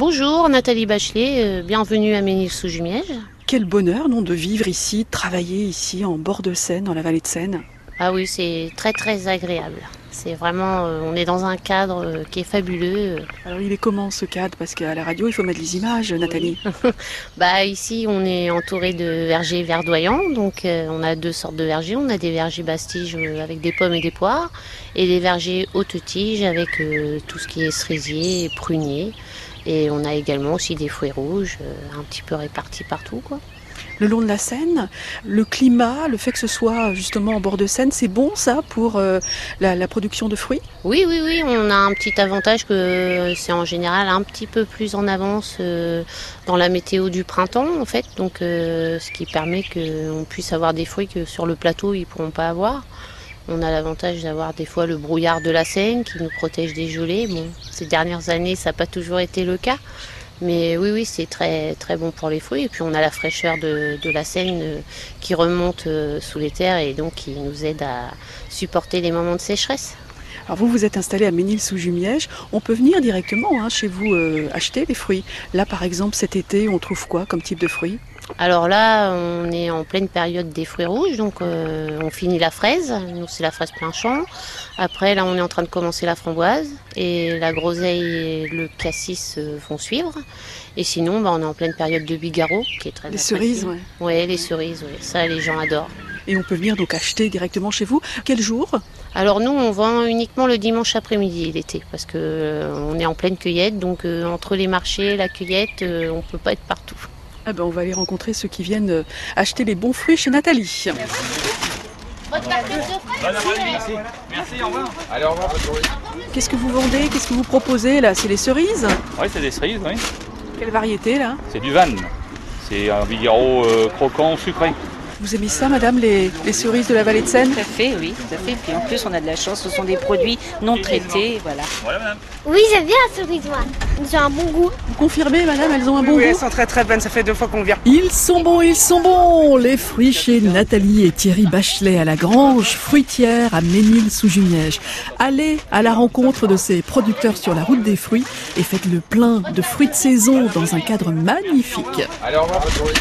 Bonjour, Nathalie Bachelet, euh, bienvenue à Ménil-sous-Jumièges. Quel bonheur, non, de vivre ici, de travailler ici, en bord de Seine, dans la vallée de Seine. Ah oui, c'est très très agréable. C'est vraiment, euh, on est dans un cadre euh, qui est fabuleux. Alors il est comment ce cadre? Parce qu'à la radio, il faut mettre les images, Nathalie. Bah ici, on est entouré de vergers verdoyants, donc euh, on a deux sortes de vergers. On a des vergers bastiges euh, avec des pommes et des poires, et des vergers haute tige avec euh, tout ce qui est cerisier et prunier. Et on a également aussi des fruits rouges, euh, un petit peu répartis partout, quoi. Le long de la Seine, le climat, le fait que ce soit justement en bord de Seine, c'est bon ça pour euh, la, production de fruits? Oui, oui, oui, on a un petit avantage que c'est en général un petit peu plus en avance euh, dans la météo du printemps, en fait. Donc, euh, ce qui permet qu'on puisse avoir des fruits que sur le plateau, ils ne pourront pas avoir. On a l'avantage d'avoir des fois le brouillard de la Seine qui nous protège des gelées. Bon, ces dernières années, ça n'a pas toujours été le cas. Mais oui, oui, c'est très, très bon pour les fruits. Et puis on a la fraîcheur de, de la Seine euh, qui remonte euh, sous les terres et donc qui nous aide à supporter les moments de sécheresse. Alors vous, vous êtes installé à Ménil-sous-Jumièges. On peut venir directement hein, chez vous euh, acheter les fruits. Là, par exemple, cet été, on trouve quoi comme type de fruits? Alors là, on est en pleine période des fruits rouges, donc euh, on finit la fraise. Nous, c'est la fraise plein champ. Après, là, on est en train de commencer la framboise et la groseille et le cassis euh, vont suivre. Et sinon, bah, on est en pleine période de bigarreau, qui est très Les cerises, ouais. Ouais, les cerises, ouais. ça, les gens adorent. Et on peut venir donc acheter directement chez vous. Quel jour? Alors nous, on vend uniquement le dimanche après-midi l'été, parce que euh, on est en pleine cueillette, donc euh, entre les marchés, la cueillette, euh, on peut pas être partout. ah ben, On va aller rencontrer ceux qui viennent euh, acheter les bons fruits chez Nathalie. Merci, au revoir. Allez, au revoir. Qu'est-ce que vous vendez? Qu'est-ce que vous proposez là? C'est les cerises? Oui, c'est des cerises, oui. Quelle variété là? C'est du van. C'est un Vigaro euh, croquant sucré. Vous aimez ça, madame, les, les cerises de la vallée de Seine Tout à fait, oui, tout à fait. Puis en plus, on a de la chance, ce sont des produits non traités, voilà. Voilà, madame. Oui, j'aime bien la cerise, moi. Ils ont un bon goût. Vous confirmez, madame, elles ont un bon oui, elles goût sont très très bonnes, ça fait deux fois qu'on vient. Ils sont bons, ils sont bons Les fruits chez Nathalie et Thierry Bachelet à la grange fruitière à Ménil-sous-Jumièges. Allez à la rencontre de ces producteurs sur la route des fruits et faites le plein de fruits de saison dans un cadre magnifique. Allez, au revoir, bonne journée.